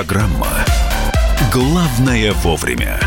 Программа «Главное вовремя».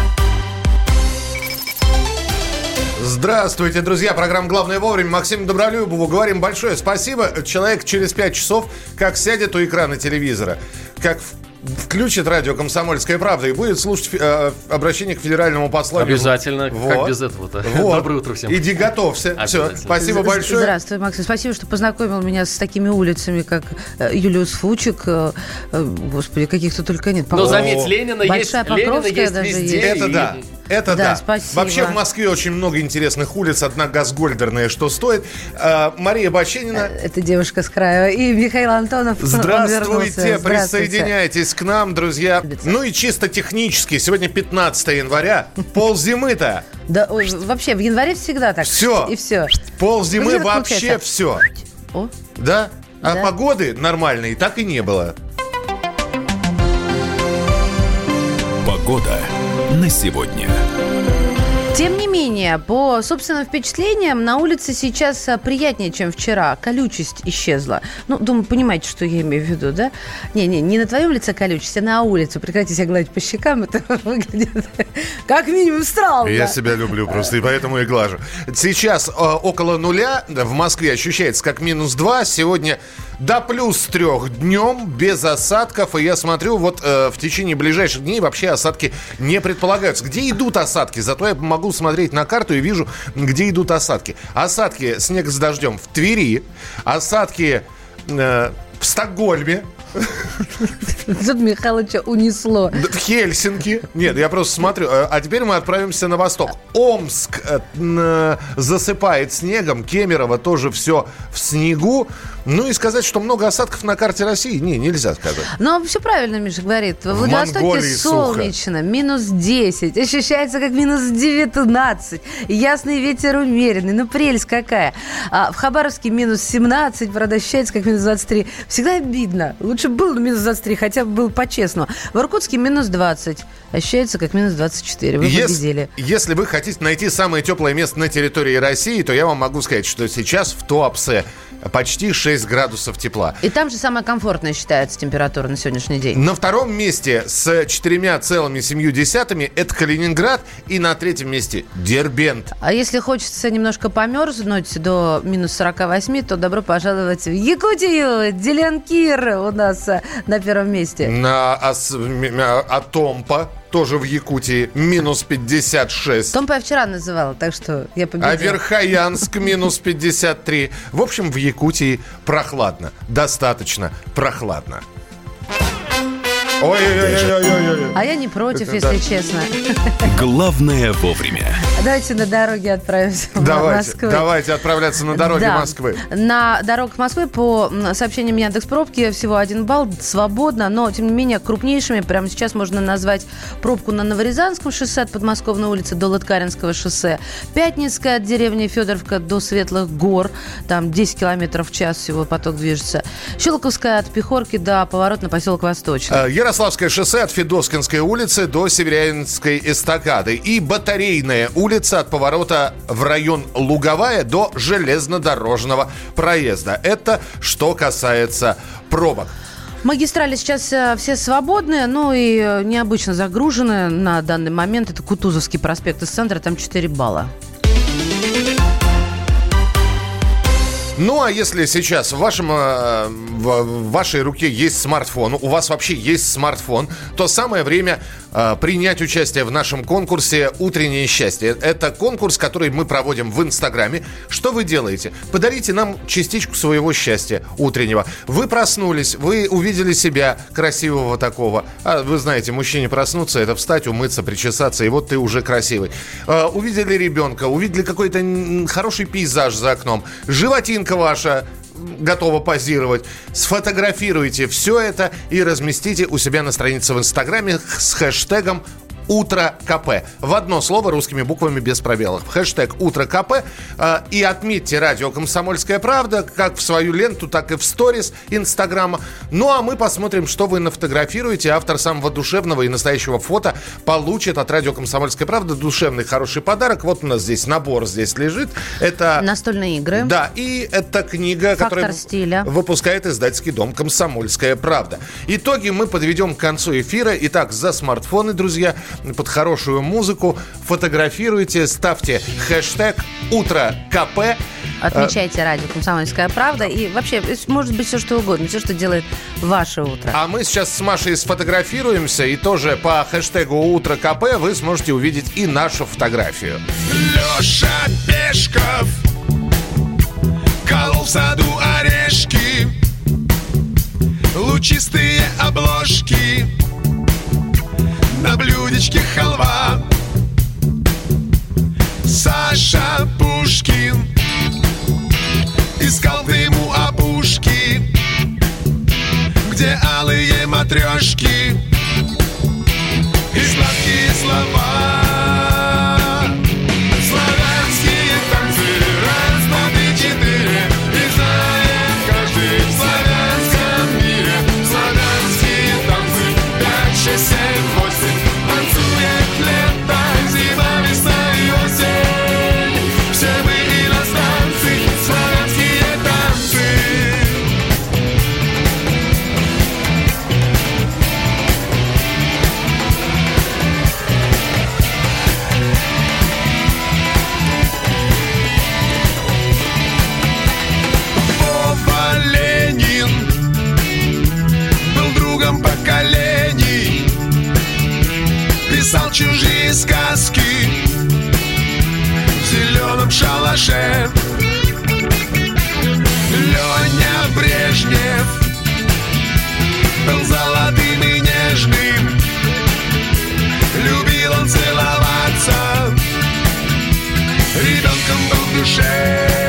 Здравствуйте, друзья. Программа «Главное вовремя». Максим Добролюбову говорим большое спасибо. Человек через 5 часов как сядет у экрана телевизора, как включит радио «Комсомольская правда» и будет слушать э, обращение к федеральному послу. Обязательно. Вот. Как без этого-то? Вот. Доброе утро всем. Иди готовься. Все, спасибо большое. Здравствуй, Максим. Спасибо, что познакомил меня с такими улицами, как э, Юлиус Фучик. Э, господи, каких-то только нет. Но заметь, Ленина Большая есть, Ленина есть даже везде. есть. Это да. Это да. Да, спасибо. Вообще в Москве очень много интересных улиц. Одна газгольдерная, что стоит. А, Мария Баченина. Это девушка с края. И Михаил Антонов. он Здравствуйте, вернулся. присоединяйтесь к нам, друзья. Ну и чисто технически, сегодня 15 января, пол зимы-то. Да, вообще, в январе всегда так. Все. И все. Пол зимы вообще все. О, Да? А Да. погоды нормальной так и не было. Погода на сегодня. Тем не менее, по собственным впечатлениям, на улице сейчас а, приятнее, чем вчера. Колючесть исчезла. Ну, думаю, понимаете, что я имею в виду, да? Не-не, не на твоем лице колючесть, а на улице. Прекратите себя гладить по щекам, это выглядит как минимум странно. Я себя люблю просто, и поэтому и глажу. Сейчас э, около нуля, в Москве ощущается как минус 2, сегодня до плюс трех днем, без осадков, и я смотрю, вот э, в течение ближайших дней вообще осадки не предполагаются. Где идут осадки? Зато я могу смотреть на карту и вижу, где идут осадки. Осадки, снег с дождем в Твери, осадки э, в Стокгольме, Тут Михайловича унесло. В Хельсинки. Нет, я просто смотрю. Э, А теперь мы отправимся на восток. Омск э, н- засыпает снегом. Кемерово тоже все в снегу. Ну и сказать, что много осадков на карте России, не, нельзя сказать. Но все правильно Миша говорит. В Владивостоке солнечно, минус 10, ощущается как минус 19. Ясный ветер умеренный, ну прелесть какая. А в Хабаровске минус 17, правда, ощущается как минус 23. Всегда обидно. Лучше был минус 23, хотя бы был по-честному. В Иркутске минус 20, ощущается как минус 24. Вы Ес- победили. если вы хотите найти самое теплое место на территории России, то я вам могу сказать, что сейчас в Туапсе почти 6 градусов тепла. И там же самая комфортная считается температура на сегодняшний день. На втором месте с 4,7 это Калининград. И на третьем месте Дербент. А если хочется немножко померзнуть до минус 48, то добро пожаловать в Якутию. Деленкир у нас а, на первом месте. На Ас- м- м- Атомпа, тоже в Якутии, минус 56. Томпа я вчера называла, так что я победила. А Верхоянск минус 53. В общем, в Якутии прохладно. Достаточно прохладно. Ой-ой-ой-ой-ой-ой. А я не против, Это если честно. Главное вовремя. Давайте на дороге отправимся в Давайте, Москву. давайте отправляться на дороге Да. Москвы. На дорогах Москвы по сообщениям Яндекс Пробки всего один балл, свободно, но тем не менее крупнейшими прямо сейчас можно назвать пробку на Новорязанском шоссе от Подмосковной улицы до Лыткаринского шоссе, Пятницкая от деревни Федоровка до Светлых гор, там 10 километров в час всего поток движется, Щелковская от Пехорки до поворот на поселок Восточный. Э, Ярославское шоссе от Федоскинской улицы до Северянской эстакады. И Батарейная улица от поворота в район Луговая до железнодорожного проезда. Это что касается пробок. Магистрали сейчас э, все свободные, ну и э, необычно загружены на данный момент. Это Кутузовский проспект из центра, там 4 балла. Ну, а если сейчас в, вашем, э, в, вашей руке есть смартфон, у вас вообще есть смартфон, то самое время принять участие в нашем конкурсе «Утреннее счастье». Это конкурс, который мы проводим в Инстаграме. Что вы делаете? Подарите нам частичку своего счастья утреннего. Вы проснулись, вы увидели себя красивого такого. А вы знаете, мужчине проснуться – это встать, умыться, причесаться, и вот ты уже красивый. Э, увидели ребенка, увидели какой-то хороший пейзаж за окном, животинка ваша готова позировать. Сфотографируйте все это и разместите у себя на странице в Инстаграме с хэштегом Утро КП. В одно слово русскими буквами без пробелов. Хэштег Утро КП. Э, и отметьте радио Комсомольская правда, как в свою ленту, так и в сторис Инстаграма. Ну а мы посмотрим, что вы нафотографируете. Автор самого душевного и настоящего фото получит от радио Комсомольская правда душевный хороший подарок. Вот у нас здесь набор здесь лежит. Это настольные игры. Да, и это книга, Фактор которая стиля. выпускает издательский дом «Комсомольская правда». Итоги мы подведем к концу эфира. Итак, за смартфоны, друзья, под хорошую музыку фотографируйте, ставьте хэштег «Утро КП». Отмечайте радио «Комсомольская правда». И вообще, может быть, все что угодно. Все, что делает ваше утро. А мы сейчас с Машей сфотографируемся. И тоже по хэштегу «Утро КП» вы сможете увидеть и нашу фотографию. Леша Пешков Колол в саду орешки Лучистые обложки На блюдечке халва. Саша Пушкин Искал ты ему опушки Где алые матрешки И сладкие слова шалаше Леня Брежнев Был золотым и нежным. Любил он целоваться. Ребенком был в душе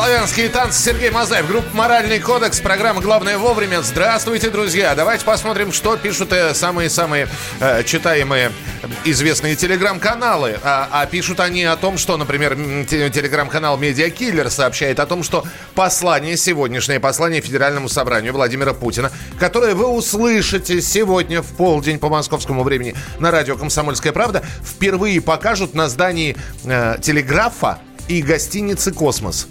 славянские танцы Сергей Мазаев, группа «Моральный кодекс», программа «Главное вовремя». Здравствуйте, друзья! Давайте посмотрим, что пишут э, самые-самые э, читаемые известные телеграм-каналы. А, а пишут они о том, что, например, телеграм-канал «Медиакиллер» сообщает о том, что послание, сегодняшнее послание Федеральному собранию Владимира Путина, которое вы услышите сегодня в полдень по московскому времени на радио «Комсомольская правда», впервые покажут на здании э, телеграфа и гостиницы «Космос».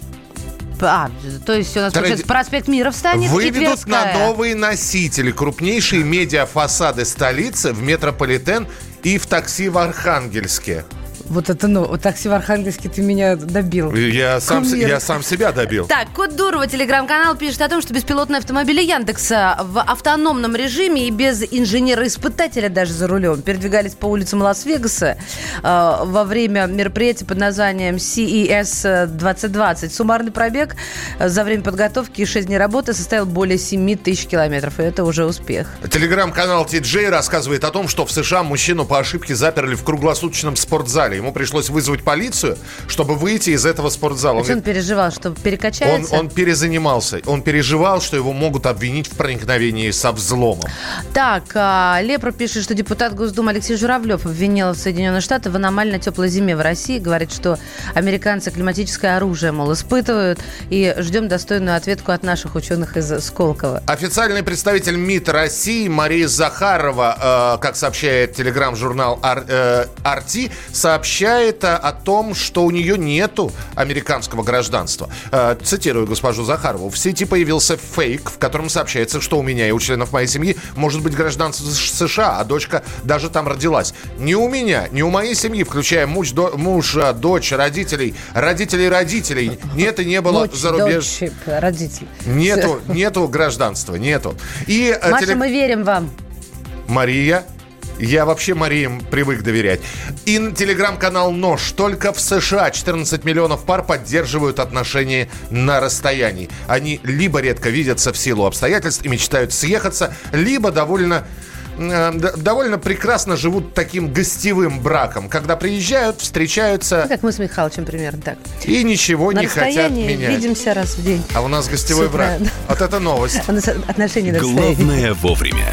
А, то есть у нас, Тради- получается, проспект Мира встанет Выведут на новые носители крупнейшие медиафасады столицы в метрополитен и в такси в Архангельске. Вот это, ну, вот такси в Архангельске ты меня добил. Я сам, Кумир. я сам себя добил. Так, Кот Дурова, телеграм-канал, пишет о том, что беспилотные автомобили Яндекса в автономном режиме и без инженера-испытателя даже за рулем передвигались по улицам Лас-Вегаса э, во время мероприятия под названием CES 2020. Суммарный пробег э, за время подготовки и 6 дней работы составил более 7 тысяч километров. И это уже успех. Телеграм-канал TJ рассказывает о том, что в США мужчину по ошибке заперли в круглосуточном спортзале. Ему пришлось вызвать полицию, чтобы выйти из этого спортзала. Он он переживал, что Он, перекачается? он перезанимался. Он переживал, что его могут обвинить в проникновении со взломом. Так, а, Лепра пишет, что депутат Госдумы Алексей Журавлев обвинил Соединенные Штаты в аномально теплой зиме в России. Говорит, что американцы климатическое оружие, мол, испытывают. И ждем достойную ответку от наших ученых из Сколково. Официальный представитель МИД России Мария Захарова, э, как сообщает телеграм-журнал Ар- э, «Арти», сообщает э, о том, что у нее нету американского гражданства. Э, цитирую госпожу Захарову. В сети появился фейк, в котором сообщается, что у меня и у членов моей семьи может быть гражданство США, а дочка даже там родилась. Ни у меня, ни у моей семьи, включая муж, до- мужа, дочь, родителей, родителей родителей, нет и не было Дочь, зарубеж... дочь, родитель. Нету, нету гражданства, нету. И э, Маша, теле- мы верим вам. Мария, я вообще Мариям привык доверять. И телеграм-канал «Нож». Только в США 14 миллионов пар поддерживают отношения на расстоянии. Они либо редко видятся в силу обстоятельств и мечтают съехаться, либо довольно э, довольно прекрасно живут таким гостевым браком, когда приезжают, встречаются Ну, Как мы с Михалычем примерно так. и ничего На не хотят расстоянии менять. видимся раз в день. А у нас гостевой брак. Вот это новость. У нас отношения на расстоянии. Главное вовремя.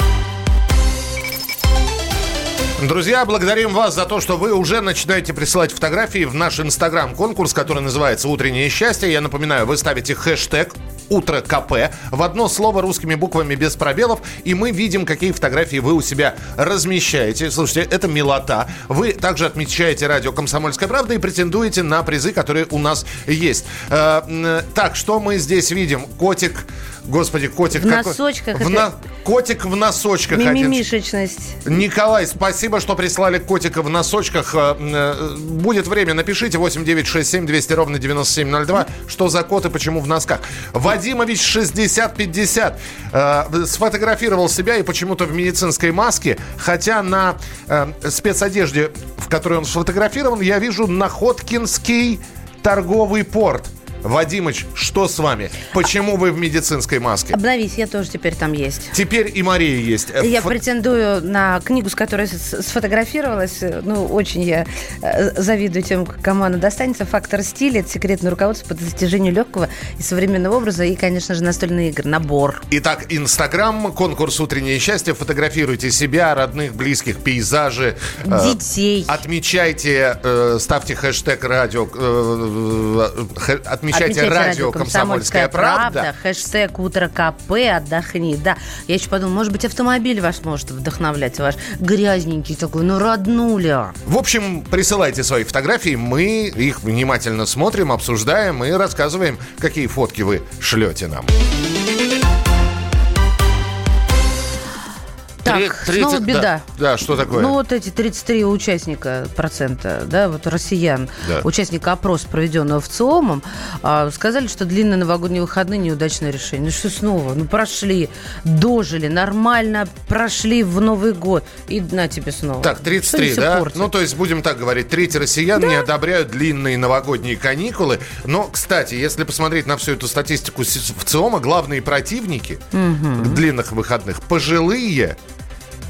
Друзья, благодарим вас за то, что вы уже начинаете присылать фотографии в наш инстаграм-конкурс, который называется «Утреннее счастье». Я напоминаю, вы ставите хэштег «Утро КП» в одно слово русскими буквами без пробелов, и мы видим, какие фотографии вы у себя размещаете. Слушайте, это милота. Вы также отмечаете радио «Комсомольская правда» и претендуете на призы, которые у нас есть. Э, м, Так, что мы здесь видим? Котик, господи, котик. В какой- носочках В это- на- Котик в носочках. один. Мимимишечность. Николай, спасибо, что прислали котика в носочках. Э, э, Будет время, напишите 8967 200 ровно 9702, что за кот и почему в носках. Вадимович 6050 э, сфотографировал себя и почему-то в медицинской маске, хотя на э, спецодежде, в которой он сфотографирован, я вижу Находкинский торговый порт. Вадимыч, что с вами? Почему вы в медицинской маске? Обновись, я тоже теперь там есть. Теперь и Мария есть. Э, Я фо- претендую на книгу, с которой сфотографировалась. Ну, очень я э, завидую тем, кому она достанется. «Фактор стиля» — это секретное руководство по достижению легкого и современного образа. И, конечно же, настольные игры. Набор. Итак, Инстаграм, конкурс «Утреннее счастье». Фотографируйте себя, родных, близких, пейзажи. э, Детей. Отмечайте, э, ставьте хэштег радио, э, хэ- отмечайте, радио «Комсомольская правда». Хэштег «Утро КП», отдохни. Да, я еще подумала, может быть, автомобиль ваш может вдохновлять. Ваш грязненький такой, ну, роднуля. В общем, присылайте свои фотографии, мы их внимательно смотрим, обсуждаем и рассказываем, какие фотки вы шлете нам. Так, снова беда. Да, да, что такое? Ну, вот эти 33 участника процента, да, вот россиян, Да. участника опроса, проведенного в ЦИОМом, а, сказали, что длинные новогодние выходные неудачное решение. Ну что снова? Ну прошли, дожили, нормально прошли в Новый год. И на тебе снова. Так, Что 33, они всё да? портят? Ну, то есть, будем так говорить, треть россиян не одобряют длинные новогодние каникулы. Но, кстати, если посмотреть на всю эту статистику в ЦИОМа, главные противники длинных выходных – пожилые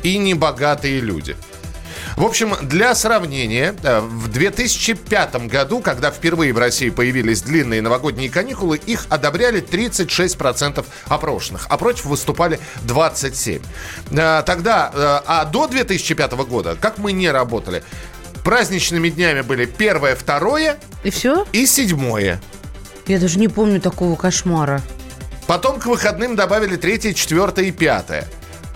и небогатые люди. В общем, для сравнения, э, в 2005 году, когда впервые в России появились длинные новогодние каникулы, их одобряли 36% опрошенных, а против выступали 27%. Э, Тогда, э, а до 2005 года, как мы не работали, праздничными днями были первое, второе И все? и седьмое. Я даже не помню такого кошмара. Потом к выходным добавили третье, четвертое и пятое.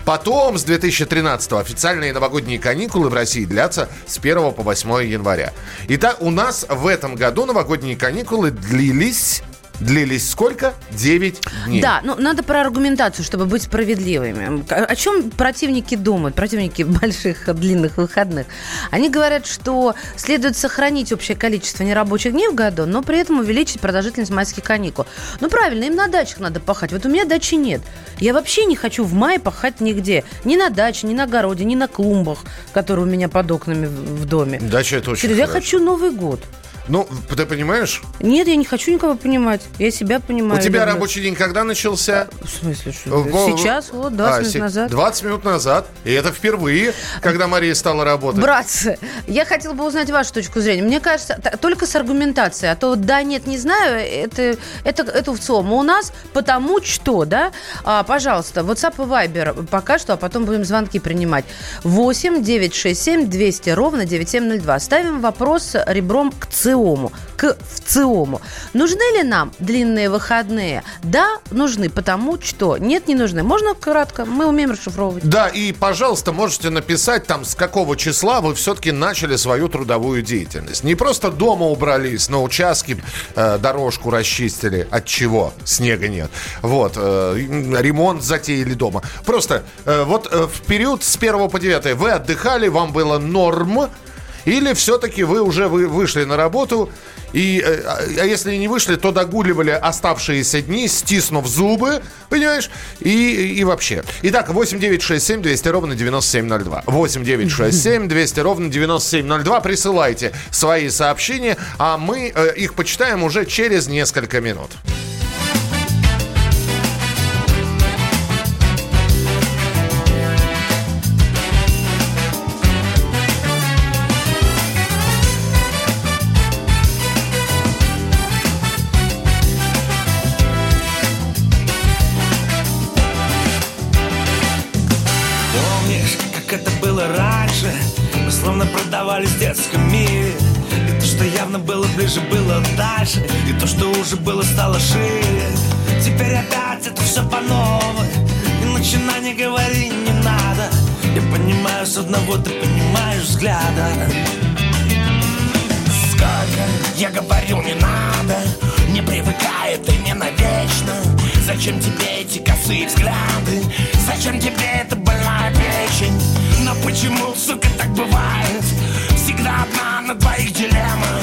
Потом, с 2013 официальные новогодние каникулы в России длятся с 1 по 8 января. Итак, у нас в этом году новогодние каникулы длились... Длились сколько? 9 дней. Да, ну надо про аргументацию, чтобы быть справедливыми. О чем противники думают, противники больших длинных выходных? Они говорят, что следует сохранить общее количество нерабочих дней в году, но при этом увеличить продолжительность майских каникул. Ну правильно, им на дачах надо пахать. Вот у меня дачи нет. Я вообще не хочу в мае пахать нигде. Ни на даче, ни на огороде, ни на клумбах, которые у меня под окнами в доме. Дача это очень Я хорошо. хочу Новый год. Ну, ты понимаешь? Нет, я не хочу никого понимать. Я себя понимаю. У тебя люблю. рабочий день когда начался? В смысле, что? Сейчас, вот, 20 А, минут се- назад. 20 минут назад. И это впервые, когда Мария стала работать. Братцы, я хотела бы узнать вашу точку зрения. Мне кажется, только с аргументацией. А то да, нет, не знаю, это, это, это в ЦИОМ. У нас потому что, да? А, пожалуйста, WhatsApp и Viber пока что, а потом будем звонки принимать. 8 967 200 ровно 9702. Ставим вопрос ребром к ЦИОМу, к ВЦИОМу. Нужны ли нам длинные выходные? Да, нужны, потому что. Нет, не нужны. Можно кратко? Мы умеем расшифровывать. Да, и, пожалуйста, можете написать там, с какого числа вы все-таки начали свою трудовую деятельность. Не просто дома убрались, на участке э, дорожку расчистили, от чего снега нет. Вот, э, ремонт затеяли дома. Просто э, вот э, в период с 1 по 9 вы отдыхали, вам было норм, или все-таки вы уже вы вышли на работу, и, э, а а если не вышли, то догуливали оставшиеся дни, стиснув зубы, понимаешь, и, и вообще. Итак, 8 9 6 7 200 ровно 9702. 8 9 6 7 200 ровно 9702. Присылайте свои сообщения, а мы э, их почитаем уже через несколько минут. Сколько я говорю, не надо Не привыкай, это не навечно Зачем тебе эти косые взгляды? Зачем тебе эта больная печень? Но почему, сука, так бывает? Всегда одна на двоих дилемма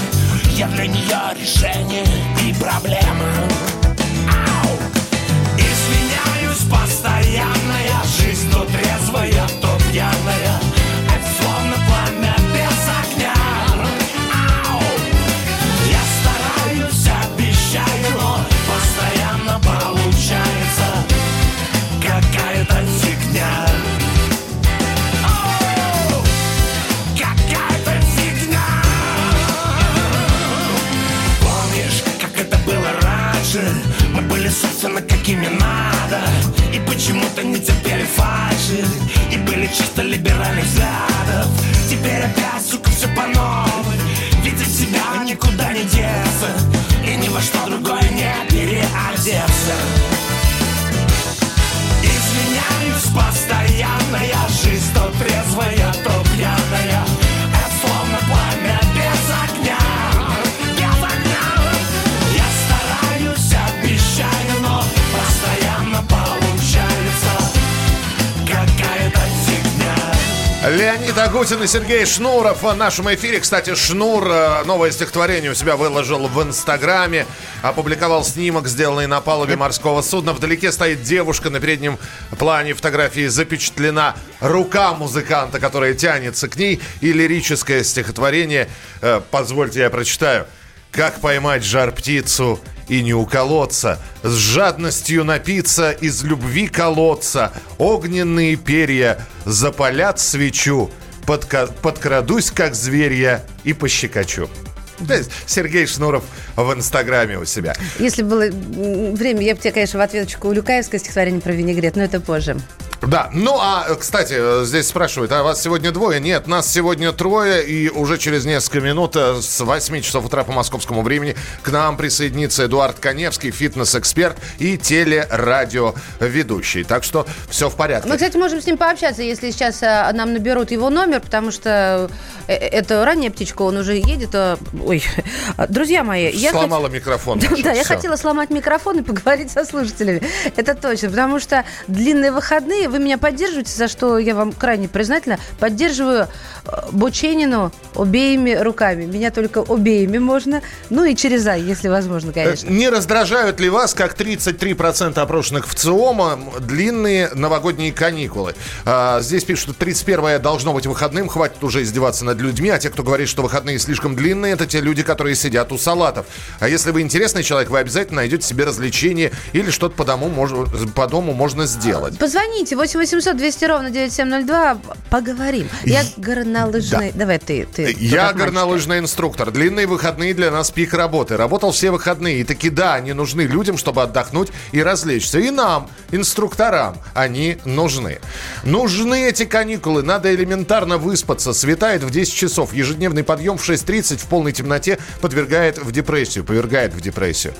Я для нее решение и проблема Агутин и Сергей Шнуров в нашем эфире. Кстати, Шнур э, новое стихотворение у себя выложил в Инстаграме. Опубликовал снимок, сделанный на палубе морского судна. Вдалеке стоит девушка. На переднем плане фотографии запечатлена рука музыканта, которая тянется к ней. И лирическое стихотворение. Э, Позвольте, я прочитаю. Как поймать жар-птицу и не уколоться, с жадностью напиться из любви колоться, огненные перья запалят свечу, подка- подкрадусь, как зверья, и пощекочу. Сергей Шнуров в Инстаграме у себя. Если было время, я бы тебе, конечно, в ответочку Улюкаевское стихотворение про винегрет, но это позже. Да, ну а, кстати, здесь спрашивают, а вас сегодня двое? Нет, нас сегодня трое, и уже через несколько минут э, с 8 часов утра по московскому времени к нам присоединится Эдуард Коневский, фитнес-эксперт и телерадиоведущий. Так что все в порядке. Мы, кстати, можем с ним пообщаться, если сейчас э, нам наберут его номер, потому что э, это ранняя птичка, он уже едет. Ой, друзья мои, я хот- Сломала микрофон. Да, да, я хотела сломать микрофон и поговорить со слушателями. Это точно, потому что длинные выходные, вы меня поддерживаете, за что я вам крайне признательна. Поддерживаю э, Бученину обеими руками. Меня только обеими можно. Ну и через «а», если возможно, конечно. Не раздражают ли вас, как 33% опрошенных в ЦИОМа, длинные новогодние каникулы? А, здесь пишут, что 31 должно быть выходным, хватит уже издеваться над людьми, а те, кто говорит, что выходные слишком длинные, это те люди, которые сидят у салатов. А если вы интересный человек, вы обязательно найдете себе развлечение или что-то по дому, по дому можно сделать. Позвоните 8 800 200 ровно 9702, поговорим. Я горнолыжный... Давай ты. ты Я горнолыжный инструктор. Длинные выходные для нас пик работы. Работал все выходные. И таки да, они нужны людям, чтобы отдохнуть и развлечься. И нам, инструкторам, они нужны. Нужны эти каникулы. Надо элементарно выспаться. Светает в 10 часов. Ежедневный подъем в 6.30 в полной темноте подвергает в депрессию. Повергает в депрессию.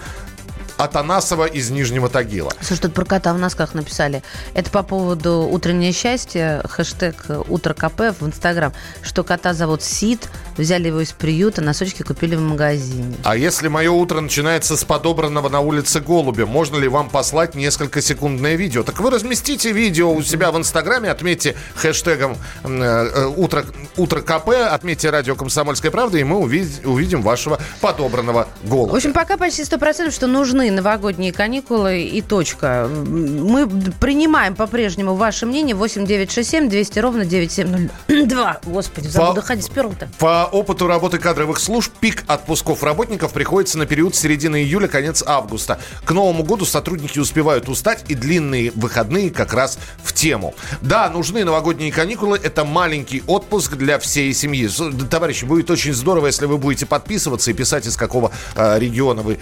Атанасова из Нижнего Тагила. Слушай, тут про кота в носках написали. Это по поводу утреннее счастье, хэштег утро КП в Инстаграм, что кота зовут Сид, взяли его из приюта, носочки купили в магазине. А если мое утро начинается с подобранного на улице голубя, можно ли вам послать несколько секундное видео? Так вы разместите видео у себя в Инстаграме, отметьте хэштегом э, э, утро, утро КП, отметьте радио «Комсомольская правда», и мы увид- увидим вашего подобранного В голубя. общем, пока почти 100%, что нужны новогодние каникулы и точка. Мы принимаем по-прежнему ваше мнение 8967 200 ровно 9702. Господи, забуду По- ходить сперл-то. По опыту работы кадровых служб пик отпусков работников приходится на период середины июля, конец августа. К Новому году сотрудники успевают устать, и длинные выходные как раз в тему. Да, нужны новогодние каникулы. Это маленький отпуск для всей семьи. С- Товарищи, будет очень здорово, если вы будете подписываться и писать, из какого э, региона вы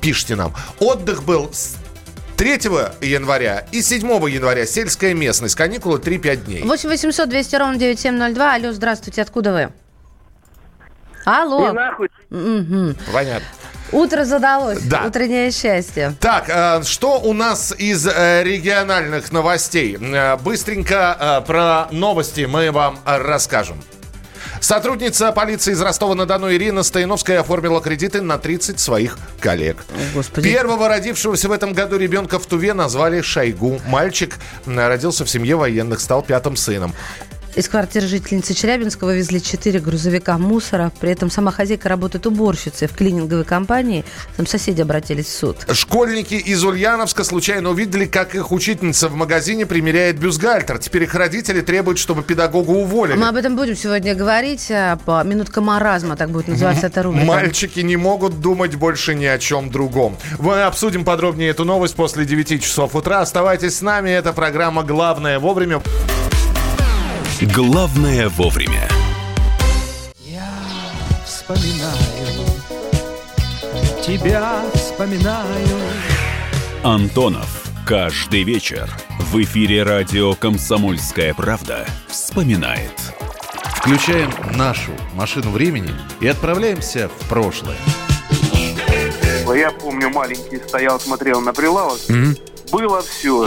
пишете нам. Отдых был с 3 января и 7 января. Сельская местность. Каникулы 3-5 дней. 8 800 200 ровно 9702. Алло, здравствуйте, откуда вы? Алло. Мгм. Понятно. Утро задалось. Да. Утреннее счастье. Так, э, что у нас из э, региональных новостей? Э, Быстренько про новости мы вам расскажем. Сотрудница полиции из Ростова-на-Дону Ирина Стояновская оформила кредиты на 30 своих коллег. Первого родившегося в этом году ребенка в Туве назвали Шойгу. Мальчик родился в семье военных, стал пятым сыном. Из квартиры жительницы Челябинска вывезли 4 грузовика мусора. При этом сама хозяйка работает уборщицей в клининговой компании. Там соседи обратились в суд. Школьники из Ульяновска случайно увидели, как их учительница в магазине примеряет бюстгальтер. Теперь их родители требуют, чтобы педагога уволили. Мы об этом будем сегодня говорить. а, По минутка маразма, так будет называться эта рубрика. Мальчики не могут думать больше ни о чем другом. Мы обсудим подробнее эту новость после 9 часов утра. Оставайтесь с нами. Это программа «Главное вовремя». Главное вовремя. Вспоминаю, тебя вспоминаю. Антонов. Каждый вечер в эфире радио «Комсомольская правда» вспоминает. Включаем нашу машину времени и отправляемся в прошлое. Я помню, маленький стоял, смотрел на прилавок. Было все.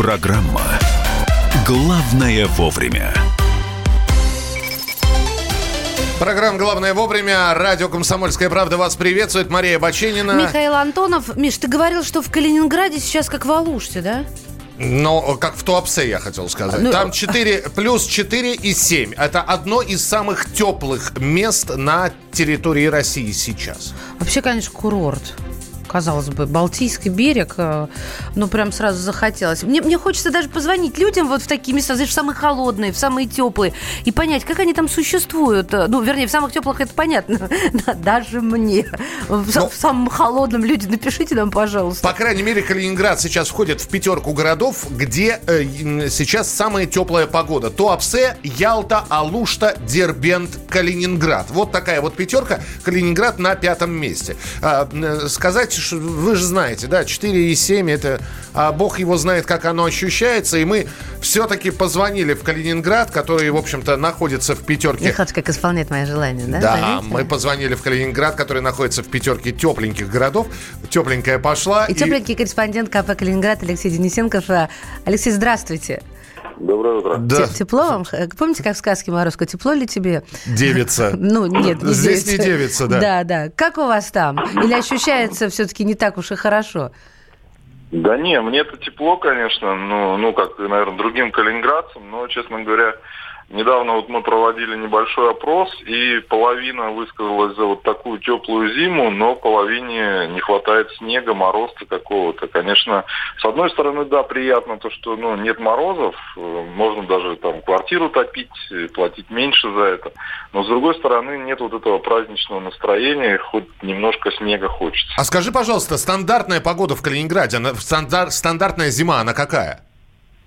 Программа «Главное вовремя». Программа «Главное вовремя». Радио «Комсомольская правда» вас приветствует. Мария Баченина. Михаил Антонов. Миш, ты говорил, что в Калининграде сейчас как в Алуште, да? Но как в Туапсе, я хотел сказать. Ну, Там 4, плюс 4 и 7. Это одно из самых теплых мест на территории России сейчас. Вообще, конечно, курорт. Казалось бы, Балтийский берег, э, ну, прям сразу захотелось. Мне, мне хочется даже позвонить людям вот в такие места, знаешь, в самые холодные, в самые теплые, и понять, как они там существуют. Э, Ну, вернее, в самых теплых это понятно, Да, даже мне. В, Ну, в самом холодном люди, напишите нам, пожалуйста. По крайней мере, Калининград сейчас входит в пятерку городов, где э, сейчас самая теплая погода. Туапсе, Ялта, Алушта, Дербент, Калининград. Вот такая вот пятерка. Калининград на пятом месте. А, э, сказать, что вы же знаете, да, 4 и 7 это... а бог его знает, как оно ощущается. И мы все-таки позвонили в Калининград, который, в общем-то, находится в пятерке Михалыч, как исполняет мои желания, да? да, Заметили? мы позвонили в Калининград, который находится в пятерке тепленьких городов. Тепленькая пошла. И тепленький корреспондент КП «Калининград» Алексей Денисенков. Э, Алексей, здравствуйте. Доброе утро. Да. Те- Тепло вам? Э, Помните, как в сказке Морозко, тепло ли тебе? Девица. Ну, нет, не Здесь девица. не девица, да. Да, да. Как у вас там? Или ощущается все-таки не так уж и хорошо? Да не, мне это тепло, конечно, ну, ну, как, наверное, другим калининградцам, но, честно говоря, недавно вот мы проводили небольшой опрос, и половина высказалась за вот такую теплую зиму, но половине не хватает снега, мороза какого-то. Конечно, с одной стороны, да, приятно то, что, ну, нет морозов, э, можно даже там квартиру топить, э, платить меньше за это, но с другой стороны, нет вот этого праздничного настроения, хоть немножко снега хочется. А скажи, пожалуйста, стандартная погода в Калининграде, стандартная зима, она какая?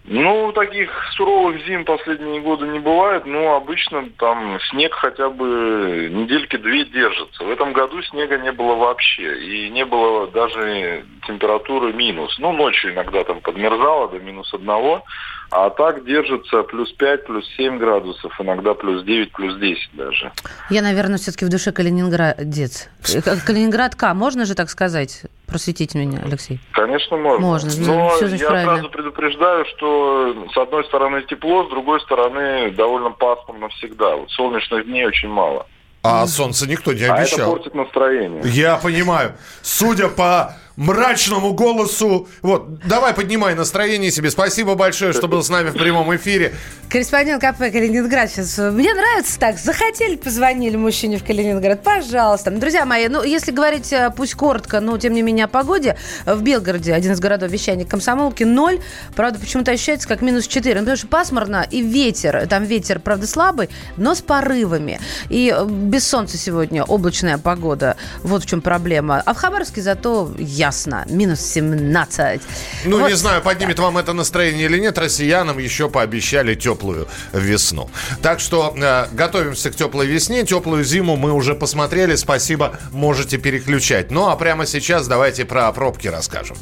Ну, таких суровых зим последние годы не бывает, но обычно там снег хотя бы недельки две держится. В этом году снега не было вообще, и не было даже температуры минус. Ну, ночью иногда там подмерзало до минус одного, а так держится плюс 5, плюс 7 градусов, иногда плюс 9, плюс 10 даже. Я, наверное, все-таки в душе калининградец. Э, Калининградка, можно же так сказать? Просветите меня, Алексей. Конечно, можно. Можно, ну, Но значит, я правильно. сразу предупреждаю, что с одной стороны тепло, с другой стороны довольно пасмурно всегда. Вот солнечных дней очень мало. А солнце никто не А это обещал. портит настроение. Я понимаю. Судя по мрачному голосу. Вот, давай поднимай настроение себе. Спасибо большое, что был с нами в прямом эфире. Корреспондент КП Калининград сейчас. Мне нравится так. Захотели, позвонили мужчине в Калининград. Пожалуйста. Друзья мои, ну, если говорить, э, пусть коротко, но тем не менее о погоде, в Белгороде, один из городов вещания комсомолки, ноль. Правда, почему-то ощущается как минус 4. Ну, потому что пасмурно и ветер. Там ветер, правда, слабый, но с порывами. И э, без солнца сегодня облачная погода. Вот в чем проблема. А в Хабаровске зато ясно. Минус 17. Ну, Вот. не знаю, поднимет вам это настроение или нет. Россиянам еще пообещали теплую весну. Так что э, готовимся к теплой весне. Теплую зиму мы уже посмотрели. Спасибо, можете переключать. Ну, а прямо сейчас давайте про пробки расскажем.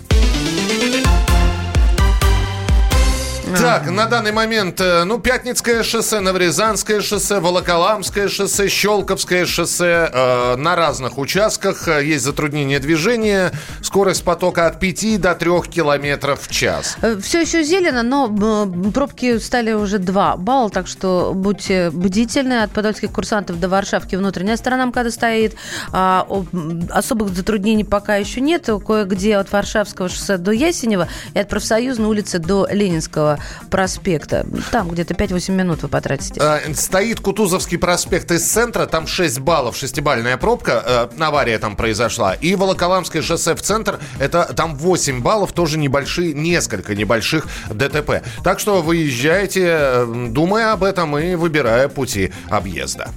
Так, на данный момент, э, ну, Пятницкое шоссе, Новорязанское шоссе, Волоколамское шоссе, Щелковское шоссе э, на разных участках э, есть затруднение движения. Скорость потока от 5 до 3 километров в час. Все еще зелено, но э, пробки стали уже 2 балла, так что будьте бдительны. От подольских курсантов до Варшавки внутренняя сторона МКАДа стоит. А, особых затруднений пока еще нет. Кое-где от Варшавского шоссе до Ясенева и от Профсоюзной улицы до Ленинского проспекта. Там где-то 5-8 минут вы потратите. Э, Стоит Кутузовский проспект из центра, там 6 баллов, шестибальная пробка, э, авария там произошла. И Волоколамское шоссе в центр, это там 8 баллов, тоже небольшие, несколько небольших ДТП. Так что выезжайте, э, думая об этом и выбирая пути объезда.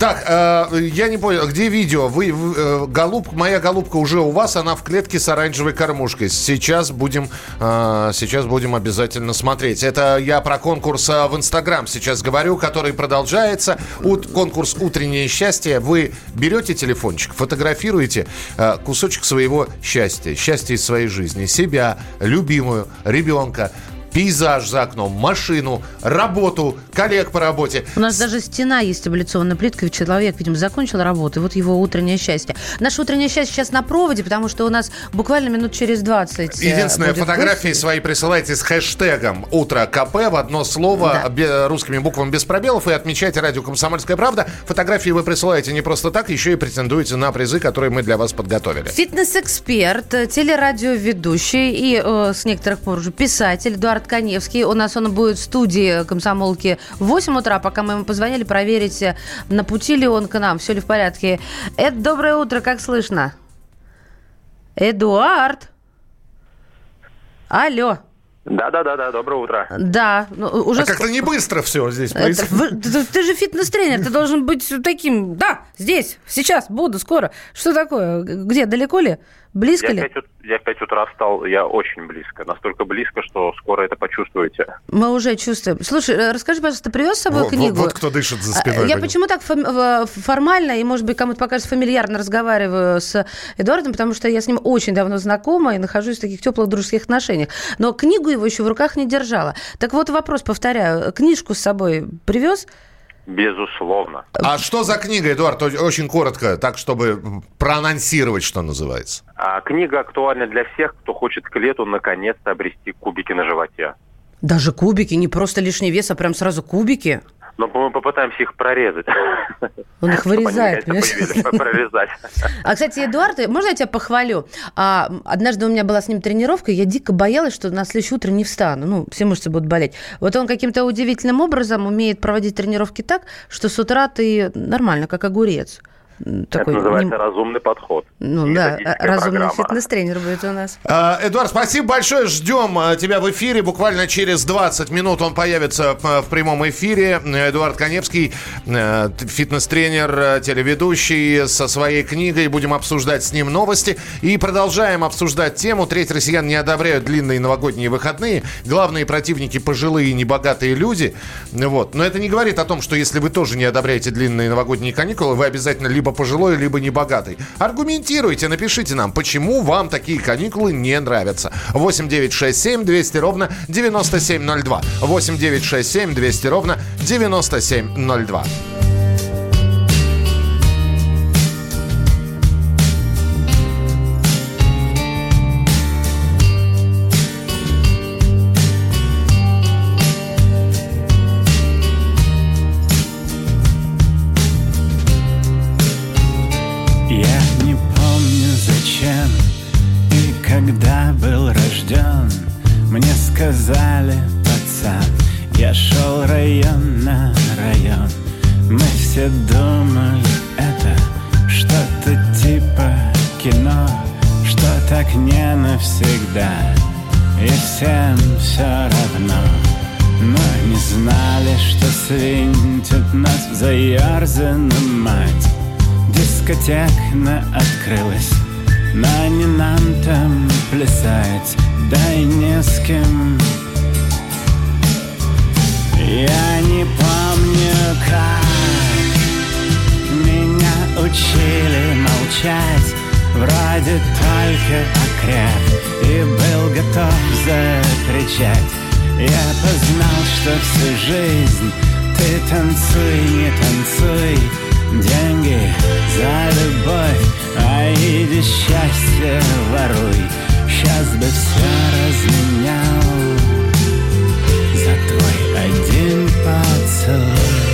Так, э, я не понял, где видео? Вы, вы, э, голуб, моя голубка уже у вас, она в клетке с оранжевой кормушкой. Сейчас будем, э, сейчас будем обязательно смотреть. Это я про конкурс э, в Инстаграм сейчас говорю, который продолжается. Ут- конкурс «Утреннее счастье». Вы берете телефончик, фотографируете э, кусочек своего счастья, счастья из своей жизни, себя, любимую, ребенка, пейзаж за окном, машину, работу, коллег по работе. У нас даже стена есть облицованная плиткой. Человек, видимо, закончил работу, и вот его утреннее счастье. Наше утреннее счастье сейчас на проводе, потому что у нас буквально минут через 20 э, Единственное, фотографии гость. свои присылайте с хэштегом «Утро КП» в одно слово бе- русскими буквами без пробелов и отмечайте радио «Комсомольская правда». Фотографии вы присылаете не просто так, еще и претендуете на призы, которые мы для вас подготовили. Фитнес-эксперт, телерадиоведущий и э, с некоторых пор уже писатель Эдуард Коневский. У нас он будет в студии комсомолки в 8 утра, пока мы ему позвонили проверить, э, на пути ли он к нам, все ли в порядке. Эд, доброе утро, как слышно? Эдуард? Алло. Да-да-да, доброе утро. Да, ну, уже... А как-то не быстро все здесь Это происходит. вы- ты, ты же фитнес-тренер, ты должен быть таким, да, здесь, сейчас, буду, скоро. Что такое? Где, далеко ли? Близко я, ли? в пять ут- я в 5 утра встал, я очень близко. Настолько близко, что скоро это почувствуете. Мы уже чувствуем. Слушай, э, расскажи, пожалуйста, ты привез с собой Во- во- книгу? вот кто дышит за А, спиной. Я почему так фом- в- формально и, может быть, кому-то покажется фамильярно разговариваю с Эдуардом, потому что я с ним очень давно знакома и нахожусь в таких теплых дружеских отношениях. Но книгу его еще в руках не держала. Так вот вопрос, повторяю, книжку с собой привез? Безусловно. А что за книга, Эдуард? Очень коротко, так, чтобы проанонсировать, что называется. А, книга актуальна для всех, кто хочет к лету наконец-то обрести кубики на животе. Даже кубики, не просто лишний вес, а прям сразу кубики. Но мы попытаемся их прорезать. Он их вырезает, понимаешь? Прорезать. А, кстати, Эдуард, можно я тебя похвалю? А, однажды у меня была с ним тренировка, я дико боялась, что на следующее утро не встану. Ну, все мышцы будут болеть. Вот он каким-то удивительным образом умеет проводить тренировки так, что с утра ты нормально, как огурец. Такой, это называется не- разумный подход. ну И да, методическая разумный программа. фитнес-тренер будет у нас. А, Эдуард, спасибо большое. Ждем а, тебя в эфире. Буквально через 20 минут он появится а, в прямом эфире. Эдуард Коневский, фитнес-тренер, телеведущий со своей книгой. Будем обсуждать с ним новости. И продолжаем обсуждать тему. Треть россиян не одобряют длинные новогодние выходные. Главные противники пожилые и небогатые люди. Вот. Но это не говорит о том, что если вы тоже не одобряете длинные новогодние каникулы, вы обязательно либо пожилой, либо небогатый. Аргументируйте, напишите нам, почему вам такие каникулы не нравятся. 8 9 6 7 200 ровно 9702. 8 9 6 7 200 ровно 9702. Сказали, пацан, я шел район на район. Мы все думали, это что-то типа кино Что так не навсегда. И всем все равно. Но не знали, что свинтят нас в заерзанном мать. Дискотекна открылась Но не нам там плясать Да и не с кем. Я не помню, как Меня учили молчать. Вроде только окреп И был готов закричать. Я познал, что всю жизнь Ты танцуй, не танцуй. Деньги за любовь А иди счастье воруй. Сейчас бы все разменял. За твой один поцелуй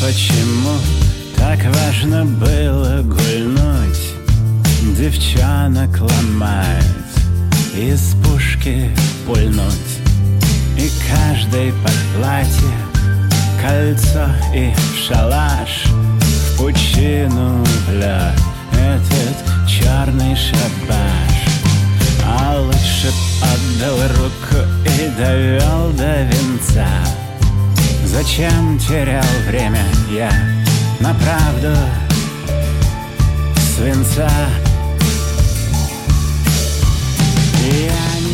почему так важно было гульнуть. Девчонок ломать, из пушки пульнуть, и каждый под платье кольцо и шалаш, в пучину бля, этот черный шабаш. А лучше б отдал руку и довел до венца. Зачем терял время я на правду свинца?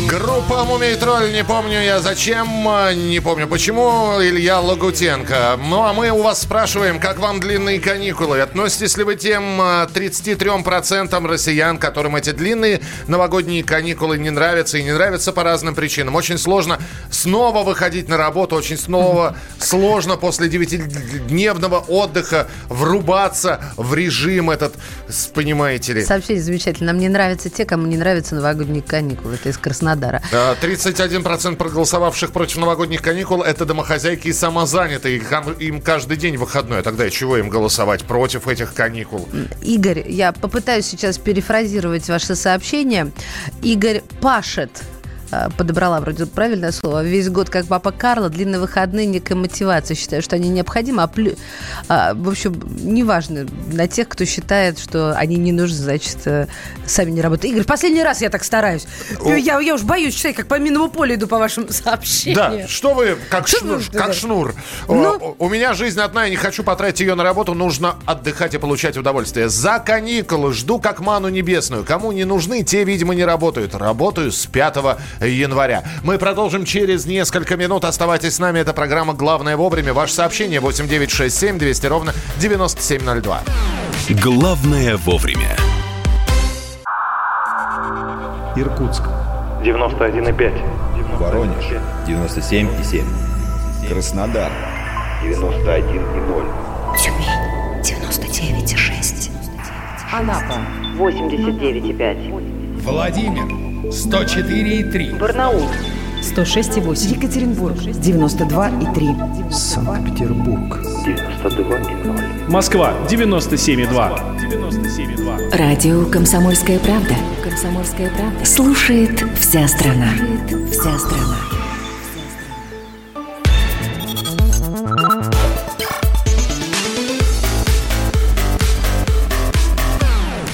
Группа Мумий Тролль, не помню я зачем, а, не помню почему, Илья Лагутенко. Ну а мы у вас спрашиваем, как вам длинные каникулы? Относитесь ли вы тем а, 33% россиян, которым эти длинные новогодние каникулы не нравятся и не нравятся по разным причинам? Очень сложно снова выходить на работу, очень снова сложно после 9-дневного отдыха врубаться в режим этот, понимаете ли. Сообщение замечательно. Нам не нравятся те, кому не нравятся новогодние каникулы. Это из Краснодара. А, 31% проголосовавших против новогодних каникул – это домохозяйки и самозанятые. Им- Им каждый день выходной. А тогда чего им голосовать против этих каникул? Игорь, я попытаюсь сейчас перефразировать ваше сообщение. Игорь пашет. Э, Подобрала вроде правильное слово. Весь год, как папа Карло, длинные выходные, некая мотивация. Считаю, что они необходимы. А, плю- а, в общем, неважно на тех, кто считает, что они не нужны, значит, э, сами не работают. Игорь, последний раз я так стараюсь. Я, я уж боюсь, я как по минному полю иду по вашим сообщениям. Да, что вы, как Что шнур, вы, как да. шнур. Ну? О, У меня жизнь одна, я не хочу потратить ее на работу, нужно отдыхать и получать удовольствие. За каникулы жду как ману небесную. Кому не нужны, те, видимо, не работают. Работаю с 5 января. Мы продолжим через несколько минут. Оставайтесь с нами, это программа «Главное вовремя». Ваше сообщение 8967 200 ровно 9702. Главное вовремя. Иркутск. 91,5. Воронеж. 97,7. Краснодар. 91,0. Тюмень 99,6. Анапа 89,5. Владимир. 104,3. Барнаул 106,8. Екатеринбург 92,3. Санкт-Петербург. 92,0. Москва 97,2. 97,2. Радио «Комсомольская правда». «Комсомольская правда». Слушает вся страна. Вся страна.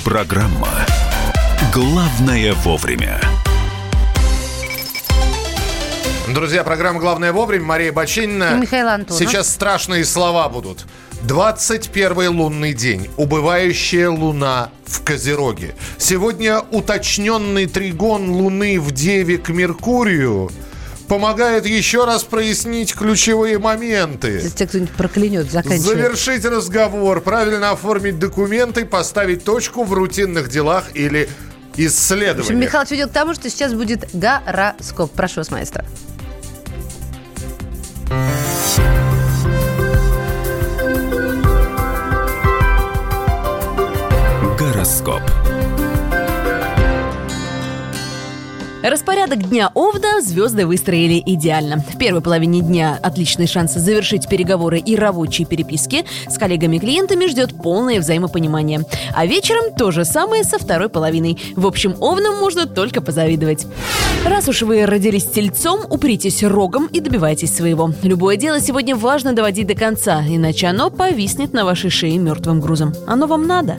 Программа «Главное вовремя». Друзья, программа «Главное вовремя». Мария Бочинина. И Михаил Антонов. Сейчас страшные слова будут. 21 лунный день. Убывающая луна в Козероге. Сегодня уточненный тригон Луны в Деве к Меркурию помогает еще раз прояснить ключевые моменты. Если тебя кто-нибудь проклянет, заканчивай. Завершить разговор, правильно оформить документы, поставить точку в рутинных делах или В общем. Михалыч ведет к тому, что сейчас будет гороскоп. Прошу вас, маэстро. Гороскоп. Распорядок дня Овда звезды выстроили идеально. В первой половине дня отличный шанс завершить переговоры и рабочие переписки. С коллегами-клиентами ждет полное взаимопонимание. А вечером то же самое со второй половиной. В общем, Овнам можно только позавидовать. Раз уж вы родились тельцом, упритесь рогом и добивайтесь своего. Любое дело сегодня важно доводить до конца, иначе оно повиснет на вашей шее мертвым грузом. Оно вам надо.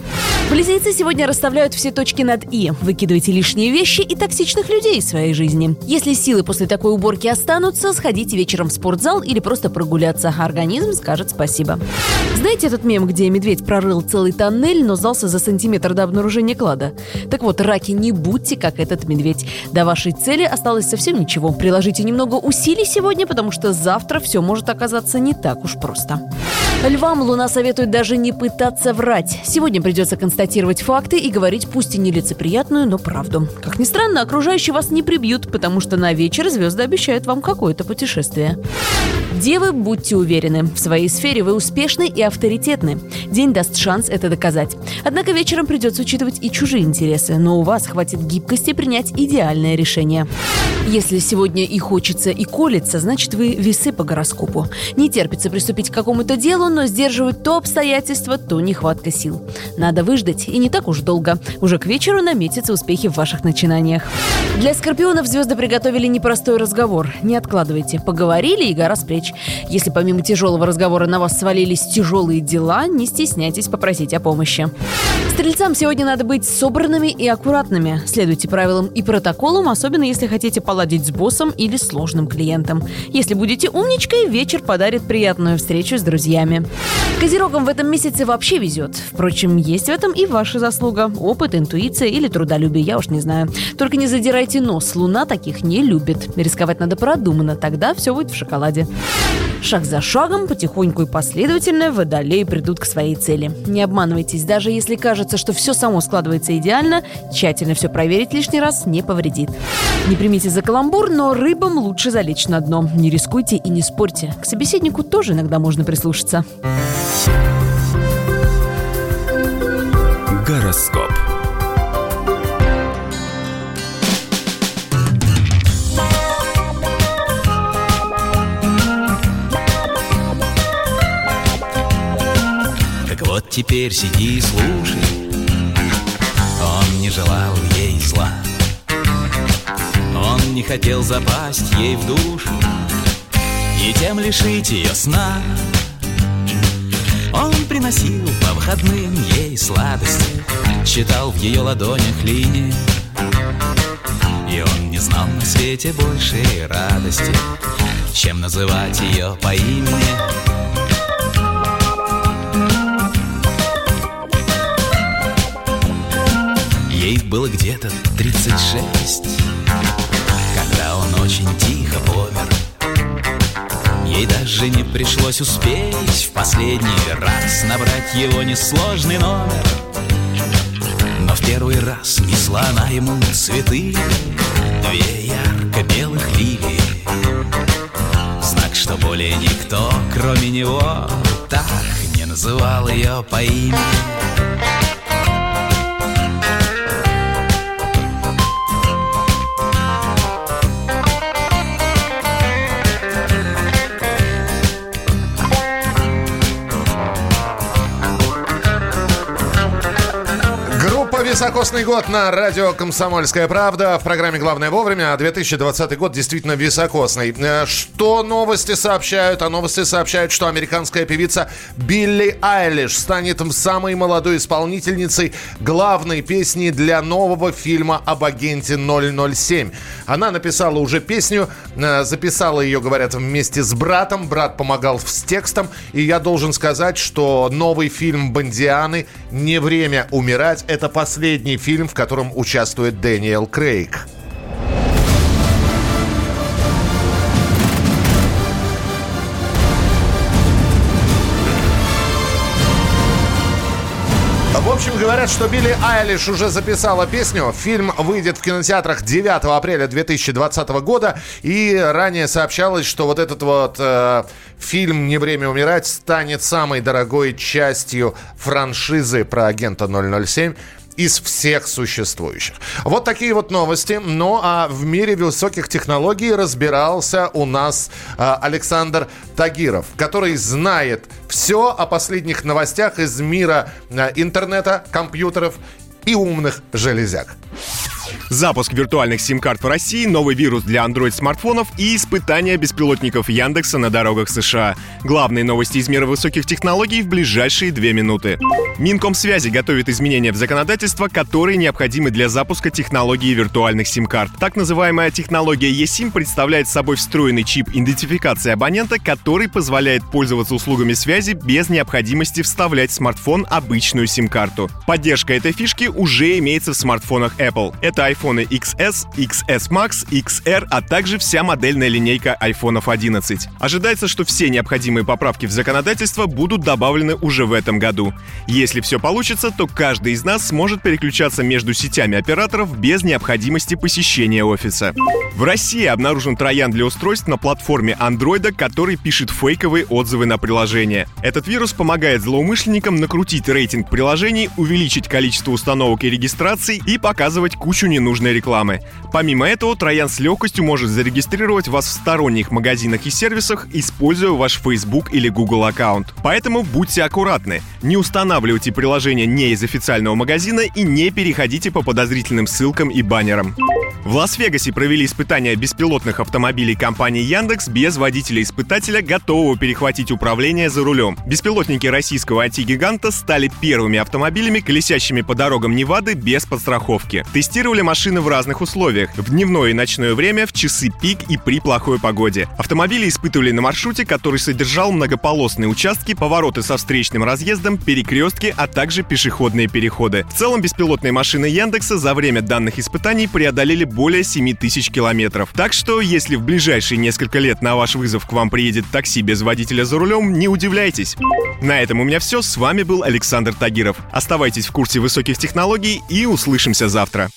Близнецы сегодня расставляют все точки над «и». Выкидывайте лишние вещи и токсичных людей из своей жизни. Если силы после такой уборки останутся, сходите вечером в спортзал или просто прогуляться. Организм скажет спасибо. Знаете этот мем, где медведь прорыл целый тоннель, но сдался за сантиметр до обнаружения клада? Так вот, раки, не будьте как этот медведь. До вашей цели осталось совсем ничего. Приложите немного усилий сегодня, потому что завтра все может оказаться не так уж просто. Львам Луна советует даже не пытаться врать. Сегодня придется констатировать факты и говорить пусть и нелицеприятную, но правду. Как ни странно, окружающие вас не прибьют, потому что на вечер звезды обещают вам какое-то путешествие. Девы, будьте уверены, в своей сфере вы успешны и авторитетны. День даст шанс это доказать. Однако вечером придется учитывать и чужие интересы, но у вас хватит гибкости принять идеальное решение. Если сегодня и хочется, и колется, значит вы весы по гороскопу. Не терпится приступить к какому-то делу, но сдерживать то обстоятельство, то нехватка сил. Надо выждать, и не так уж долго. Уже к вечеру наметятся успехи в ваших начинаниях. Для скорпионов звезды приготовили непростой разговор. Не откладывайте. Поговорили, и гора с плеч. Если помимо тяжелого разговора на вас свалились тяжелые дела, не стесняйтесь попросить о помощи. Стрельцам сегодня надо быть собранными и аккуратными. Следуйте правилам и протоколам, особенно если хотите поладить с боссом или сложным клиентом. Если будете умничкой, вечер подарит приятную встречу с друзьями. Козерогам в этом месяце вообще везет. Впрочем, есть в этом и ваша заслуга. Опыт, интуиция или трудолюбие, я уж не знаю. Только не задирайте нос, луна таких не любит. Рисковать надо продуманно, тогда все будет в шоколаде. Шаг за шагом, потихоньку и последовательно водолеи придут к своей цели. Не обманывайтесь, даже если кажется, что все само складывается идеально, тщательно все проверить лишний раз не повредит. Не примите за каламбур, но рыбам лучше залечь на дно. Не рискуйте и не спорьте. К собеседнику тоже иногда можно прислушаться. Гороскоп. Так вот теперь сиди и слушай. Он не желал ей зла. Он не хотел запасть ей в душу. И тем лишить ее сна Приносил по выходным ей сладости Читал в ее ладонях линии. И он не знал на свете большей радости Чем называть ее по имени. Ей было где-то 36 Когда он очень тихо помер Ей даже не пришлось успеть В последний раз набрать его несложный номер. Но в первый раз несла она ему цветы Две ярко-белых лилии. Знак, что более никто, кроме него Так не называл ее по имени «Високосный год» на радио «Комсомольская правда» в программе «Главное вовремя». А 2020 год действительно високосный. Э, Что новости сообщают? А новости сообщают, что американская певица Билли Айлиш станет самой молодой исполнительницей главной песни для нового фильма об агенте 007. Она написала уже песню, э, записала ее, говорят, вместе с братом. Брат помогал с текстом. И я должен сказать, что новый фильм «Бондианы» «Не время умирать» — это последний фильм, в котором участвует Дэниел Крейг. В общем, говорят, что Билли Айлиш уже записала песню. Фильм выйдет в кинотеатрах 9 апреля 2020 года. И ранее сообщалось, что вот этот вот э, фильм «Не время умирать» станет самой дорогой частью франшизы про агента 007 из всех существующих. Вот такие вот новости. Ну а в мире высоких технологий разбирался у нас э, Александр Тагиров, который знает все о последних новостях из мира э, интернета, компьютеров и умных железяк. Запуск виртуальных сим-карт в России, новый вирус для Android-смартфонов и испытания беспилотников Яндекса на дорогах США. Главные новости из мира высоких технологий в ближайшие две минуты. Минкомсвязи готовит изменения в законодательство, которые необходимы для запуска технологии виртуальных сим-карт. Так называемая технология eSIM представляет собой встроенный чип идентификации абонента, который позволяет пользоваться услугами связи без необходимости вставлять в смартфон обычную сим-карту. Поддержка этой фишки уже имеется в смартфонах Apple. Это iPhone XS, XS Max, XR, а также вся модельная линейка iPhone 11. Ожидается, что все необходимые поправки в законодательство будут добавлены уже в этом году. Если все получится, то каждый из нас сможет переключаться между сетями операторов без необходимости посещения офиса. В России обнаружен троян для устройств на платформе Android, который пишет фейковые отзывы на приложение. Этот вирус помогает злоумышленникам накрутить рейтинг приложений, увеличить количество установок и регистраций и показывать кучу ненужной рекламы. Помимо этого, троян с легкостью может зарегистрировать вас в сторонних магазинах и сервисах, используя ваш Facebook или Google аккаунт. Поэтому будьте аккуратны. Не устанавливайте приложение не из официального магазина и не переходите по подозрительным ссылкам и баннерам. В Лас-Вегасе провели испытания беспилотных автомобилей компании Яндекс без водителя-испытателя, готового перехватить управление за рулем. Беспилотники российского IT-гиганта стали первыми автомобилями, колесящими по дорогам Невады без подстраховки. Тестировали машины в разных условиях – в дневное и ночное время, в часы пик и при плохой погоде. Автомобили испытывали на маршруте, который содержал многополосные участки, повороты со встречным разъездом, перекрестки, а также пешеходные переходы. В целом беспилотные машины Яндекса за время данных испытаний преодолели более 7 тысяч километров. Так что, если в ближайшие несколько лет на ваш вызов к вам приедет такси без водителя за рулем, не удивляйтесь. На этом у меня все. С вами был Александр Тагиров. Оставайтесь в курсе высоких технологий и услышимся завтра.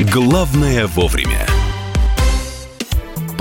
Главное вовремя.